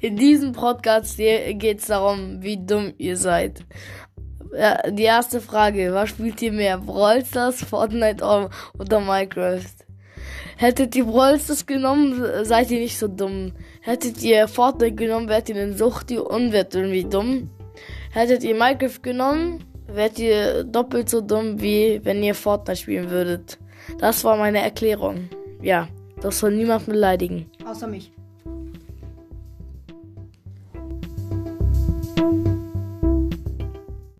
In diesem Podcast geht es darum, wie dumm ihr seid. Ja, die erste Frage, was spielt ihr mehr? Brawl Stars, Fortnite oder Minecraft? Hättet ihr Brawl Stars genommen, seid ihr nicht so dumm. Hättet ihr Fortnite genommen, wärt ihr in Suchti und wärt irgendwie dumm. Hättet ihr Minecraft genommen, wärt ihr doppelt so dumm, wie wenn ihr Fortnite spielen würdet. Das war meine Erklärung. Ja, das soll niemand beleidigen. Außer mich.